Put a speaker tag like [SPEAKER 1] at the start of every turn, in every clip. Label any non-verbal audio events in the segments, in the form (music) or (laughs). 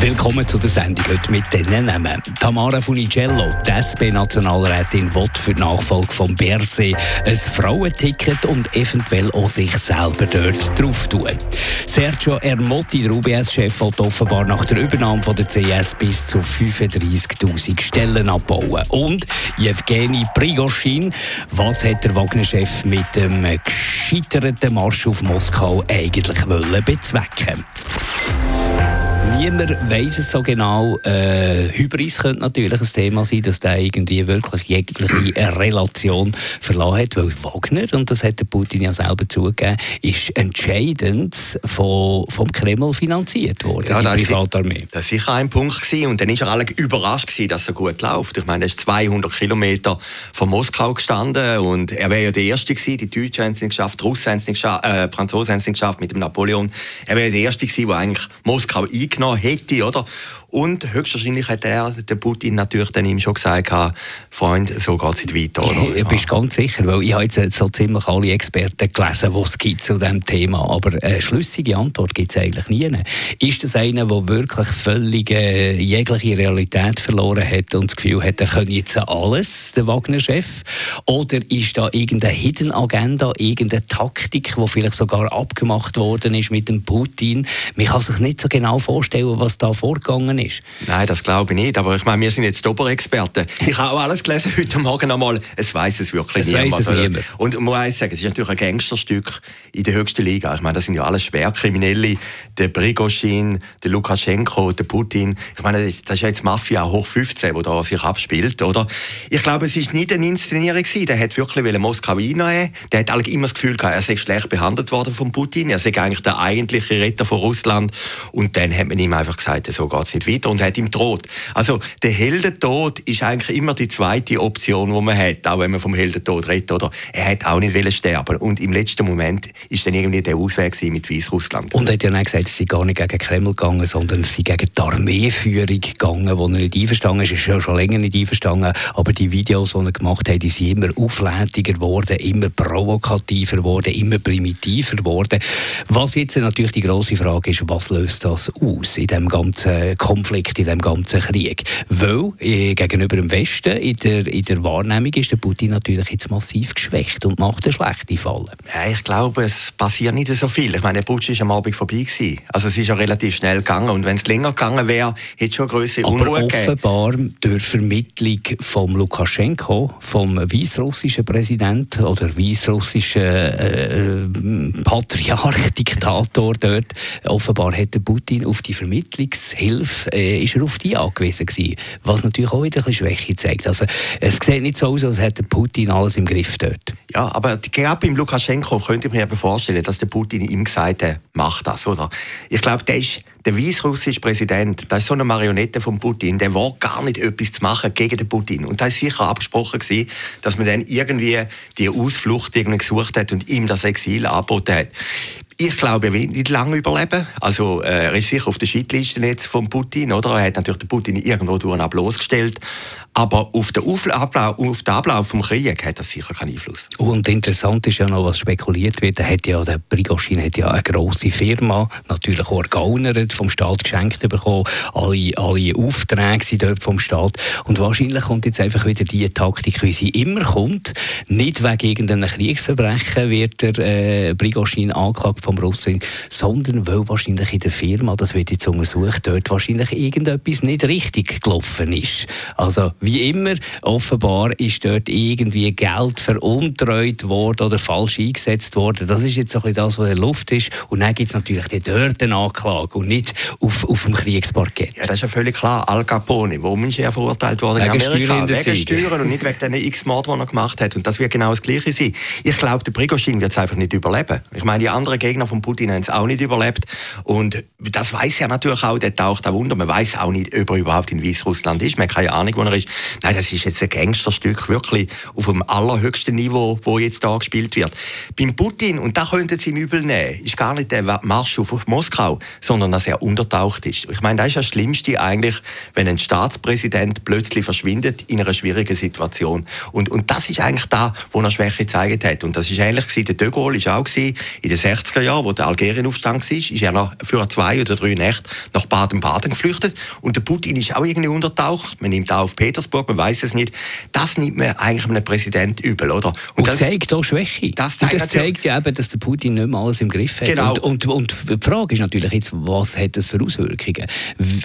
[SPEAKER 1] Willkommen zu der Sendung heute mit diesen Namen. Tamara Funicello, die SP-Nationalrätin, will für die Nachfolge von Berse ein Frauenticket und eventuell auch sich selber dort drauf tun. Sergio Ermotti, der UBS-Chef, will offenbar nach der Übernahme von der CS bis zu 35.000 Stellen abbauen. Und Jewgeni Prigoschin, was hat der Wagner-Chef mit dem gescheiterten Marsch auf Moskau eigentlich wollen bezwecken? Niemand weiß es so genau. Äh, Hybris könnte natürlich ein Thema sein, dass der irgendwie wirklich jegliche Relation verloren hat, weil Wagner, und das hat der Putin ja selber zugegeben, ist entscheidend von, vom Kreml finanziert worden,
[SPEAKER 2] ja,
[SPEAKER 1] die Privatarmee.
[SPEAKER 2] Das war sicher ein Punkt gewesen. und dann war er alle überrascht gewesen, dass es so gut läuft. Ich meine, er ist 200 Kilometer von Moskau gestanden und er wäre ja der Erste gewesen, die Deutschen haben es nicht geschafft, die Russen haben es nicht geschafft, äh, Franzosen haben es nicht geschafft mit dem Napoleon. Er wäre der Erste gewesen, der eigentlich Moskau eingenommen genommen hätte, oder? Und höchstwahrscheinlich hat er, der Putin natürlich dann ihm schon gesagt, Freund, so geht es nicht weiter. Oder?
[SPEAKER 1] Ja, bist ganz sicher, weil ich habe jetzt so ziemlich alle Experten gelesen, die es gibt zu diesem Thema, aber eine schlüssige Antwort gibt es eigentlich nie. Ist das einer, der wirklich völlig äh, jegliche Realität verloren hat und das Gefühl hat, er könne jetzt alles, der Wagner-Chef? Oder ist da irgendeine Hidden Agenda, irgendeine Taktik, die vielleicht sogar abgemacht worden ist mit dem Putin? Man kann sich nicht so genau vorstellen, was da vorgegangen gegangen ist?
[SPEAKER 2] Nein, das glaube ich nicht. Aber ich meine, wir sind jetzt Oberexperten. Ich habe auch alles gelesen heute Morgen einmal. Es weiß es wirklich
[SPEAKER 1] es niemand. Es niemand.
[SPEAKER 2] Und ich muss sagen, es ist natürlich ein Gangsterstück in der höchsten Liga. Ich meine, das sind ja alles Schwerkriminelle. Der Brigoschin, der Lukaschenko, der Putin. Ich meine, das ist jetzt Mafia hoch 15, wo da sich abspielt, oder? Ich glaube, es ist nicht eine Inszenierung gewesen. Der hat wirklich Moskau einnehmen. Der hat immer das Gefühl gehabt, er sei schlecht behandelt worden von Putin. Er sei eigentlich der eigentliche Retter von Russland. Und dann hat man ihm einfach gesagt, so geht es nicht weiter und hat ihm droht. Also der Heldentod ist eigentlich immer die zweite Option, die man hat, auch wenn man vom Heldentod redet. Oder? Er hat auch nicht wollen sterben und im letzten Moment ist dann irgendwie der Ausweg mit Weißrussland.
[SPEAKER 1] Und er hat ja nicht gesagt, es sei gar nicht gegen Kreml gegangen, sondern es sei gegen die Armeeführung gegangen, wo er nicht einverstanden ist. Er ist ja schon länger nicht einverstanden, aber die Videos, die er gemacht hat, die sind immer auflädiger geworden, immer provokativer geworden, immer primitiver geworden. Was jetzt natürlich die große Frage ist, was löst das aus in dem ganzen Konflikt? Konflikt in dem ganzen Krieg. Weil äh, gegenüber dem Westen in der, in der Wahrnehmung ist der Putin natürlich jetzt massiv geschwächt und macht eine schlechte Falle.
[SPEAKER 2] Ja, ich glaube, es passiert nicht so viel. Ich meine, der Putsch ist am Abend vorbei gewesen. Also es ist ja relativ schnell gegangen und wenn es länger gegangen wäre, hätte es schon größere Unruhe
[SPEAKER 1] Aber offenbar durch Vermittlung von Lukaschenko, vom weißrussischen Präsident oder weißrussischen äh, Patriarch, Diktator dort, offenbar hat der Putin auf die Vermittlungshilfe äh, ist er auf die angewiesen gewesen, was natürlich auch wieder ein Schwäche zeigt. Also es sieht nicht so aus, als hätte Putin alles im Griff dort.
[SPEAKER 2] Ja, aber gerade beim Lukaschenko könnte ich mir vorstellen, dass der Putin ihm gesagt hat, mach das, oder? Ich glaube, der ist der weißrussische Präsident, das ist so eine Marionette von Putin, der war gar nicht etwas zu machen gegen den Putin. Und da ist sicher abgesprochen gewesen, dass man dann irgendwie die Ausflucht gesucht hat und ihm das Exil angeboten hat. Ich glaube, er wird nicht lange überleben. Also, äh, er ist sicher auf der Shitliste jetzt von Putin, oder? Er hat natürlich den Putin irgendwo durch einen bloßgestellt. Aber auf den, Ablauf, auf den Ablauf vom Krieg hat das sicher keinen Einfluss.
[SPEAKER 1] Und interessant ist ja noch, was spekuliert wird. Er hat ja, der Prigozhin hat ja eine grosse Firma, natürlich auch ergaunert, vom Staat geschenkt bekommen. Alle, alle Aufträge sind dort vom Staat. Und wahrscheinlich kommt jetzt einfach wieder die Taktik, wie sie immer kommt. Nicht wegen irgendeinem Kriegsverbrechen wird der äh, Prigozhin angeklagt vom Russen, sondern weil wahrscheinlich in der Firma, das wird jetzt untersucht, dort wahrscheinlich irgendetwas nicht richtig gelaufen ist. Also wie immer, offenbar ist dort irgendwie Geld veruntreut worden oder falsch eingesetzt worden. Das ist jetzt so ein das, was in der Luft ist. Und dann gibt es natürlich die dort eine Anklage und nicht auf, auf dem Kriegsparkett.
[SPEAKER 2] Ja, das ist ja völlig klar. Al Capone, warum ist er verurteilt worden
[SPEAKER 1] wegen in Amerika?
[SPEAKER 2] Wegen Steuern und nicht wegen den x Mord, die er gemacht hat. Und das wird genau das Gleiche sein. Ich glaube, der Prigozhin wird es einfach nicht überleben. Ich meine, die anderen Gegner Gegner von Putin haben es auch nicht überlebt. Und das weiß ja natürlich auch, der taucht auch unter. Man weiß auch nicht, ob er überhaupt in Weißrussland ist. Man hat keine Ahnung, wo er ist. Nein, das ist jetzt ein Gangsterstück, wirklich auf dem allerhöchsten Niveau, wo jetzt da gespielt wird. Beim Putin, und da könnten Sie ihm übel nehmen, ist gar nicht der Marsch auf Moskau, sondern dass er untertaucht ist. Ich meine, das ist das Schlimmste eigentlich, wenn ein Staatspräsident plötzlich verschwindet in einer schwierigen Situation. Und, und das ist eigentlich da, wo er Schwäche gezeigt hat. Und das ist ähnlich gewesen. Der De Gaulle ist auch gewesen, in den 60er Jahren, wo der Algerienaufstand war, ist er noch für zwei oder drei Nächte nach Baden-Baden geflüchtet. Und der Putin ist auch irgendwie untertaucht. Man nimmt auch auf Petersburg, man weiß es nicht. Das nimmt man eigentlich einem Präsident übel, oder?
[SPEAKER 1] Und, und das zeigt auch Schwäche. Das zeigt, und das zeigt ja eben, dass der Putin nicht mehr alles im Griff hat.
[SPEAKER 2] Genau.
[SPEAKER 1] Und, und, und die Frage ist natürlich jetzt, was hat das für Auswirkungen?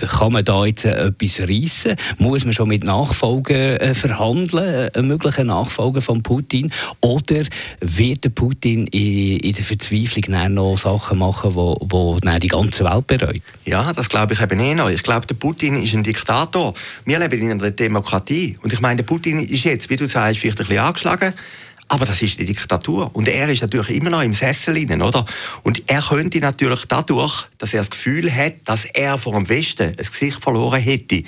[SPEAKER 1] Kann man da jetzt äh, etwas reissen? Muss man schon mit Nachfolgen äh, verhandeln, äh, möglichen Nachfolgen von Putin? Oder wird der Putin in, in der Verzweiflung noch Sachen machen, wo, wo die ganze Welt bereut?
[SPEAKER 2] Ja, das glaube ich eben eh noch. Ich glaube, der Putin ist ein Diktator. Wir leben in einer Demokratie. Und ich meine, der Putin ist jetzt, wie du sagst, vielleicht ein bisschen angeschlagen. Aber das ist die Diktatur. Und er ist natürlich immer noch im Sessel innen, oder? Und er könnte natürlich dadurch, dass er das Gefühl hat, dass er vor dem Westen ein Gesicht verloren hätte,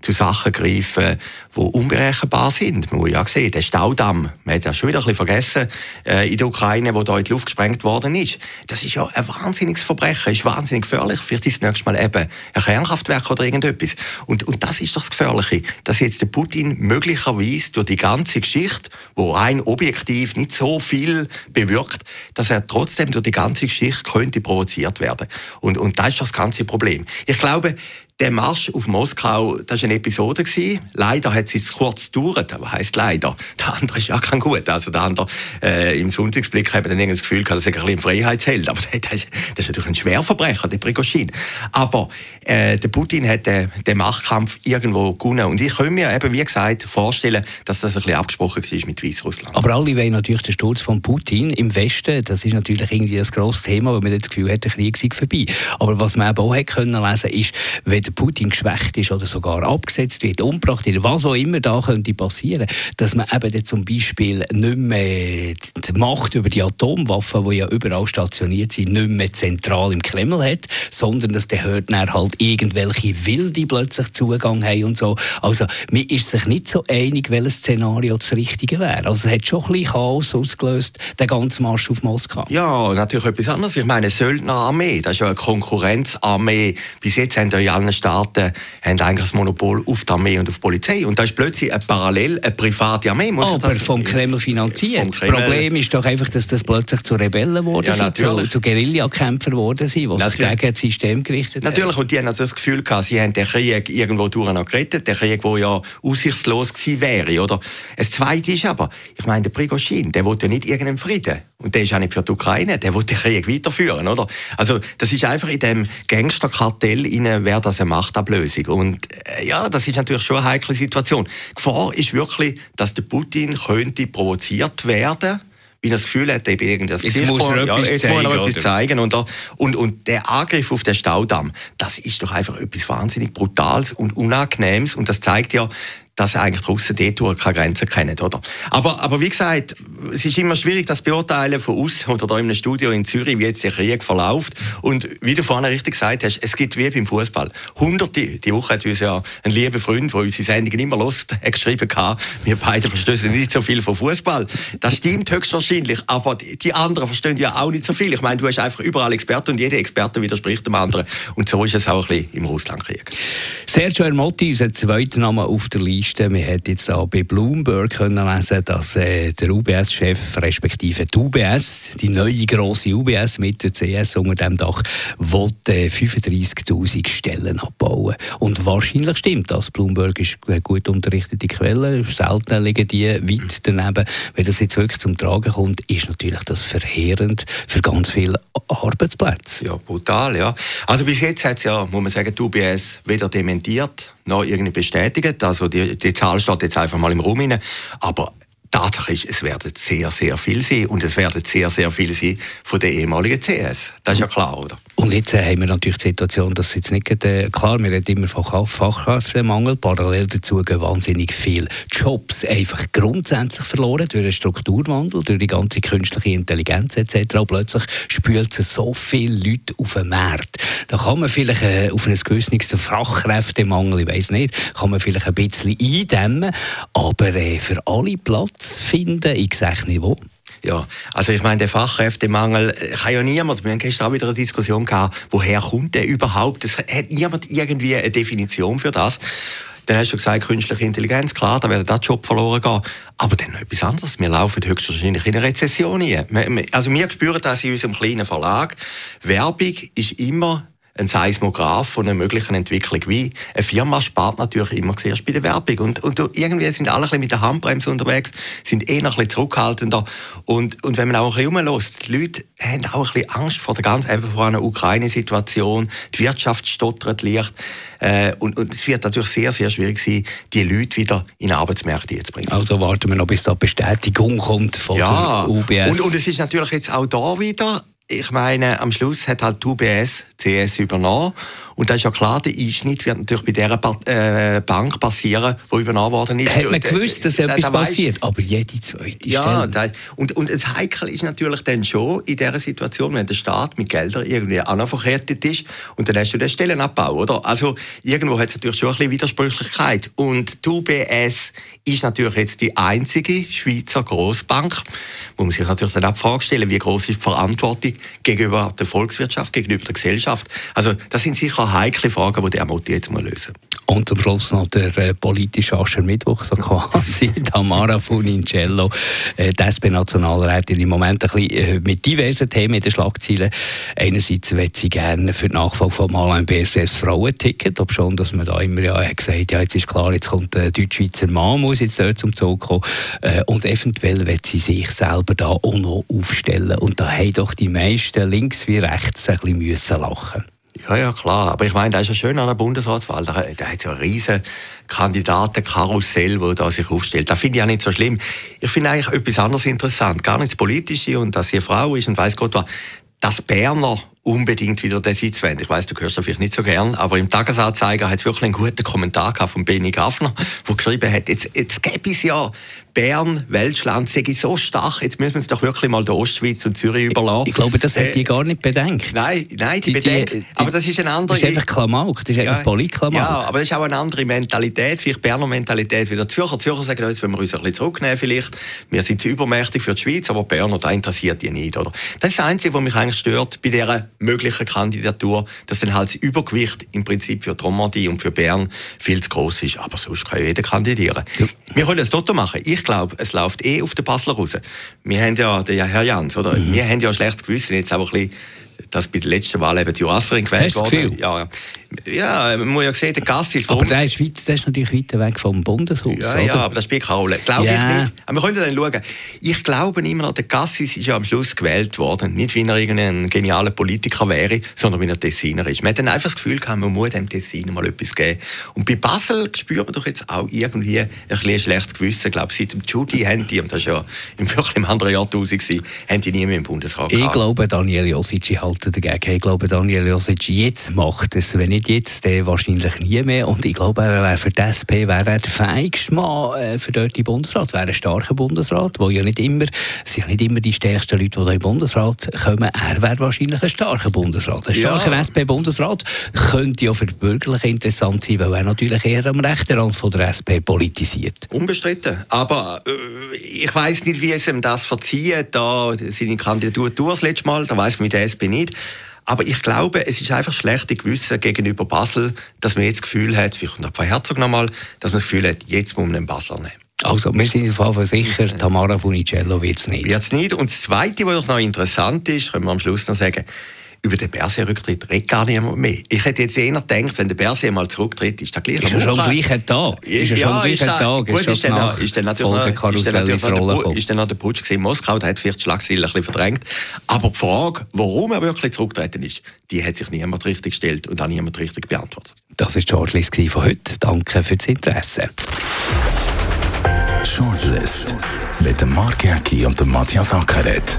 [SPEAKER 2] zu Sachen greifen, die unberechenbar sind. Man muss ja sehen, der Staudamm, man hat ja schon wieder ein bisschen vergessen, äh, in der Ukraine, wo da in die Luft gesprengt worden ist. Das ist ja ein wahnsinniges Verbrechen, ist wahnsinnig gefährlich. Vielleicht ist das nächste Mal eben ein Kernkraftwerk oder irgendetwas. Und, und das ist das Gefährliche, dass jetzt der Putin möglicherweise durch die ganze Geschichte, wo rein objektiv nicht so viel bewirkt, dass er trotzdem durch die ganze Geschichte könnte provoziert werden. Und, und das ist das ganze Problem. Ich glaube, der Marsch auf Moskau, das war eine Episode. Gewesen. Leider hat es kurz gedauert. Was heisst leider? Der andere ist ja kein gut. Also der andere, äh, im Sonntagsblick hat man dann das Gefühl gehabt, dass er ein bisschen Freiheitsheld. Aber (laughs) das, das, ist natürlich ein Schwerverbrecher, der Prigozhin. Aber äh, der Putin hat den, den Machtkampf irgendwo gewonnen. Und ich kann mir eben, wie gesagt, vorstellen, dass das ein bisschen abgesprochen war mit Weißrussland.
[SPEAKER 1] Aber alle wollen natürlich den Sturz von Putin im Westen. Das ist natürlich irgendwie ein grosses Thema, weil man das Gefühl hat, der Krieg sei vorbei. Aber was man eben auch hat können lesen ist, wenn der Putin geschwächt ist oder sogar abgesetzt wird, umgebracht wird, was auch immer da könnte passieren, dass man eben zum Beispiel nicht mehr die Macht über die Atomwaffen, die ja überall stationiert sind, nicht mehr zentral im Kreml hat, sondern dass der hört dann halt irgendwelche Wilde plötzlich Zugang haben und so. Also man ist sich nicht so einig, welches Szenario das Richtige wäre. Also es hat schon ein bisschen Chaos ausgelöst, der ganze Marsch auf Moskau.
[SPEAKER 2] Ja, natürlich etwas anderes. Ich meine, Söldnerarmee, das ist ja eine Konkurrenzarmee. Bis jetzt haben ja alle Staaten haben eigentlich das Monopol auf die Armee und auf die Polizei. Und da ist plötzlich eine parallel eine private Armee.
[SPEAKER 1] Muss Aber das, vom Kreml finanziert. Das Problem ist doch einfach, dass das plötzlich zu Rebellen geworden ja, sind, zu, zu Guerillakämpfern geworden sind, die sich gegen das System gerichtet
[SPEAKER 2] haben. Natürlich, und die haben also das Gefühl gehabt, sie haben den Krieg irgendwo durch gerettet, der Krieg, der ja aussichtslos gewesen wäre. Oder? Das Zweite ist aber, ich meine, der Prigozhin, der wollte ja nicht irgendeinen Frieden. Und der ist auch nicht für die Ukraine, der will den Krieg weiterführen, oder? Also, das ist einfach in dem Gangsterkartell, wäre das eine Machtablösung. Und äh, ja, das ist natürlich schon eine heikle Situation. Die Gefahr ist wirklich, dass der Putin könnte provoziert werden weil er das Gefühl hat, eben irgendwas
[SPEAKER 1] jetzt muss er ja,
[SPEAKER 2] jetzt zeigen, muss er etwas zeigen. Und, und, und der Angriff auf den Staudamm, das ist doch einfach etwas wahnsinnig Brutales und Unangenehmes. Und das zeigt ja, dass eigentlich die Russen dort keine Grenzen kennen, oder? Aber, aber wie gesagt, es ist immer schwierig, das beurteilen von uns (laughs) oder da in einem Studio in Zürich, wie jetzt der Krieg verläuft. Und wie du vorhin richtig gesagt hast, es gibt wie beim Fußball. Hunderte, die Woche hat uns ja ein lieber Freund, der unsere Sendungen immer lost, (laughs) geschrieben hat, wir beide verstehen nicht so viel von Fußball. Das stimmt höchstwahrscheinlich, aber die anderen verstehen ja auch nicht so viel. Ich meine, du hast einfach überall Experten und jeder Experte widerspricht dem anderen. Und so ist es auch ein bisschen im Russlandkrieg.
[SPEAKER 1] Sergio Ermotti, unser zweiter Name auf der Liste Liste. Wir haben jetzt auch bei Bloomberg können lesen, dass äh, der UBS-Chef, respektive die UBS, die neue grosse UBS mit der CS unter dem Dach, will äh, 35.000 Stellen abbauen. Und wahrscheinlich stimmt das. Bloomberg ist eine gut unterrichtete Quelle. Selten liegen die weit daneben. Wenn das jetzt wirklich zum Tragen kommt, ist natürlich das verheerend für ganz viele Arbeitsplätze.
[SPEAKER 2] Ja, brutal, ja. Also bis jetzt hat es ja, muss man sagen, die UBS weder dementiert noch irgendwie bestätigt. Also die, die Zahl steht jetzt einfach mal im Raum rein. Aber Tatsache ist, es werden sehr, sehr viel sein und es werden sehr, sehr viel sein von der ehemaligen CS. Das ist ja klar, oder?
[SPEAKER 1] Und jetzt äh, haben wir natürlich die Situation, dass jetzt nicht äh, klar, wir reden immer von Fachkräftemangel, parallel dazu gehen wahnsinnig viele Jobs einfach grundsätzlich verloren durch den Strukturwandel, durch die ganze künstliche Intelligenz etc. Und plötzlich spült es so viele Leute auf den Markt. Da kann man vielleicht äh, auf einen gewissen Fachkräftemangel, ich weiß nicht, kann man vielleicht ein bisschen eindämmen, aber äh, für alle Platz finden, ich sehe nicht wo.
[SPEAKER 2] Ja, also ich meine, der Fachkräftemangel äh, kann ja niemand, wir haben gestern auch wieder eine Diskussion gehabt, woher kommt der überhaupt? Es hat niemand irgendwie eine Definition für das. Dann hast du gesagt, künstliche Intelligenz, klar, da wird der Job verloren gehen. Aber dann noch etwas anderes. Wir laufen höchstwahrscheinlich in eine Rezession hinein. Also wir spüren das in unserem kleinen Verlag. Werbung ist immer ein Seismograph von einer möglichen Entwicklung. Wie eine Firma spart natürlich immer zuerst bei der Werbung. Und, und irgendwie sind alle ein bisschen mit der Handbremse unterwegs, sind eh noch ein bisschen zurückhaltender. Und, und wenn man auch ein bisschen rumlässt, die Leute haben auch ein bisschen Angst vor der ganz einfach vor einer Ukraine-Situation. Die Wirtschaft stottert leicht. Äh, und, und es wird natürlich sehr, sehr schwierig sein, die Leute wieder in Arbeitsmärkte zu bringen.
[SPEAKER 1] Also warten wir noch, bis da Bestätigung kommt von
[SPEAKER 2] ja,
[SPEAKER 1] der UBS.
[SPEAKER 2] Und, und es ist natürlich jetzt auch da wieder ich meine, am Schluss hat halt die UBS CS übernommen. Und da ist ja klar, der Einschnitt wird natürlich bei dieser äh, Bank passieren, die übernommen worden ist.
[SPEAKER 1] Hat man gewusst, dass etwas da, da passiert, aber jede zweite
[SPEAKER 2] ja, Stelle. Ja, und, und das Heikel ist natürlich dann schon in dieser Situation, wenn der Staat mit Geldern irgendwie verkehrt ist und dann hast du den Stellenabbau, oder? Also irgendwo hat es natürlich schon ein bisschen Widersprüchlichkeit. Und die UBS ist natürlich jetzt die einzige Schweizer Großbank, wo man sich natürlich dann auch die Frage stellen, wie groß ist die Verantwortung gegenüber der Volkswirtschaft, gegenüber der Gesellschaft. Also das sind sicher heikle Fragen, die der Moti jetzt mal lösen
[SPEAKER 1] Und zum Schluss noch der äh, politische Aschermittwoch, so (laughs) quasi Tamara Funincello, äh, die SP-Nationalrätin, im Moment ein bisschen äh, mit diversen Themen in den Schlagzeilen. Einerseits will sie gerne für die Nachfolge von Alain BSS Frauenticket, ob schon, dass man da immer ja, gesagt hat, ja, jetzt ist klar, jetzt kommt der deutsch-schweizer Mann, muss jetzt dort zum Zug kommen. Äh, und eventuell will sie sich selber da auch noch aufstellen. Und da haben doch die meisten links wie rechts ein bisschen müssen lachen
[SPEAKER 2] ja, ja, klar. Aber ich meine, das ist ja schön an der Bundesratswahl. Da, da hat ja ein riesen Kandidatenkarussell, wo da sich aufstellt. Das finde ich auch nicht so schlimm. Ich finde eigentlich etwas anderes interessant. Gar nicht das Politische und dass sie eine Frau ist und weiß Gott was. Das Berner unbedingt wieder den Sitz wollen. Ich weiß, du hörst das vielleicht nicht so gern, aber im Tagesanzeiger hat es wirklich einen guten Kommentar gehabt von Benny Gaffner, der geschrieben hat, jetzt, jetzt gäbe es ja Bern, Welschland, sei so stark, jetzt müssen wir es doch wirklich mal der Ostschweiz und Zürich überlassen.
[SPEAKER 1] Ich glaube, das hat die äh, gar nicht bedenkt.
[SPEAKER 2] Nein, nein, die, die bedenkt. Die, aber das ist eine andere...
[SPEAKER 1] Das ist einfach Klamauk, das ist ja, einfach Politklamauk.
[SPEAKER 2] Ja, aber das ist auch eine andere Mentalität, vielleicht Berner Mentalität wie der Zürcher. Zürcher sagen, jetzt wollen wir uns ein bisschen zurücknehmen vielleicht. Wir sind zu übermächtig für die Schweiz, aber Berner, da interessiert die nicht, oder? Das ist das Einzige, was mich eigentlich stört bei dieser möglichen Kandidatur, dass dann halt das Übergewicht im Prinzip für Romandie und für Bern viel zu groß ist. Aber sonst kann jeder kandidieren. Ja. Wir können das Toto machen. Ich glaube, es läuft eh auf den Basler raus. Wir haben ja, der Herr Jans, oder? Mhm. Wir haben ja ein schlechtes Gewissen, jetzt auch ein bisschen dass bei der letzten Wahl eben die Jurasserin gewählt wurde. Ja, ja, man muss ja sehen, der Gassis...
[SPEAKER 1] Aber der ist, weit, der ist natürlich weiter weg vom Bundeshaus,
[SPEAKER 2] Ja, oder? ja, aber das spielt keine Rolle. Glaube ja. ich nicht. Aber wir können dann schauen. Ich glaube immer noch, der Gassis ist ja am Schluss gewählt worden. Nicht, weil er irgendein genialer Politiker wäre, sondern weil er Tessiner ist. Man hat dann einfach das Gefühl gehabt, man muss dem Tessin mal etwas geben. Und bei Basel spürt man doch jetzt auch irgendwie ein, bisschen ein schlechtes Gewissen. Ich glaube, seit dem Judy haben die, und das war ja im wirklich im anderen Jahrtausend, haben die nie mehr im Bundesrat
[SPEAKER 1] Ich glaube, Daniel Josic halten dagegen. Ich glaube, Daniel Josic jetzt macht es, wenn nicht jetzt, dann wahrscheinlich nie mehr. Und ich glaube, er wäre für die SP wäre er der feigste Mann äh, für dort die Bundesrat. Wäre ein starker Bundesrat, wo ja nicht immer, es sind ja nicht immer die stärksten Leute, die da im Bundesrat kommen. Er wäre wahrscheinlich ein starker Bundesrat. Ein starker ja. SP-Bundesrat könnte ja für die Bürgerlichen interessant sein, weil er natürlich eher am rechten Rand von der SP politisiert.
[SPEAKER 2] Unbestritten. Aber äh, ich weiß nicht, wie es ihm das verzieht, da seine Kandidatur das letzte Mal, da weiß man mit der SP nicht. Aber ich glaube, es ist einfach schlechte Gewissen gegenüber Basel, dass man jetzt das Gefühl hat, wie kommt Frau Herzog nochmal, dass man das Gefühl hat, jetzt muss man den Basler nehmen.
[SPEAKER 1] Also, wir sind auf jeden Fall sicher, Tamara Funicello wird es nicht.
[SPEAKER 2] Wird es nicht. Und das Zweite, was noch interessant ist, können wir am Schluss noch sagen, über den Berset-Rücktritt redet gar niemand mehr. Ich hätte jetzt eher gedacht, wenn der Berset mal zurücktritt, ist der gleich
[SPEAKER 1] Ist er schon am gleichen Tag?
[SPEAKER 2] Ist er schon am gleichen Tag? Gut, ist, dann, ist, dann natürlich noch, ist, dann natürlich noch der, ist dann noch der Putsch in Moskau, der hat vielleicht die Schlagzeilen ein bisschen verdrängt. Aber die Frage, warum er wirklich zurückgetreten ist, die hat sich niemand richtig gestellt und auch niemand richtig beantwortet.
[SPEAKER 1] Das war George List von heute. Danke für das Interesse.
[SPEAKER 3] Shortlist mit dem Mark Jäcki und dem Matthias Ackeret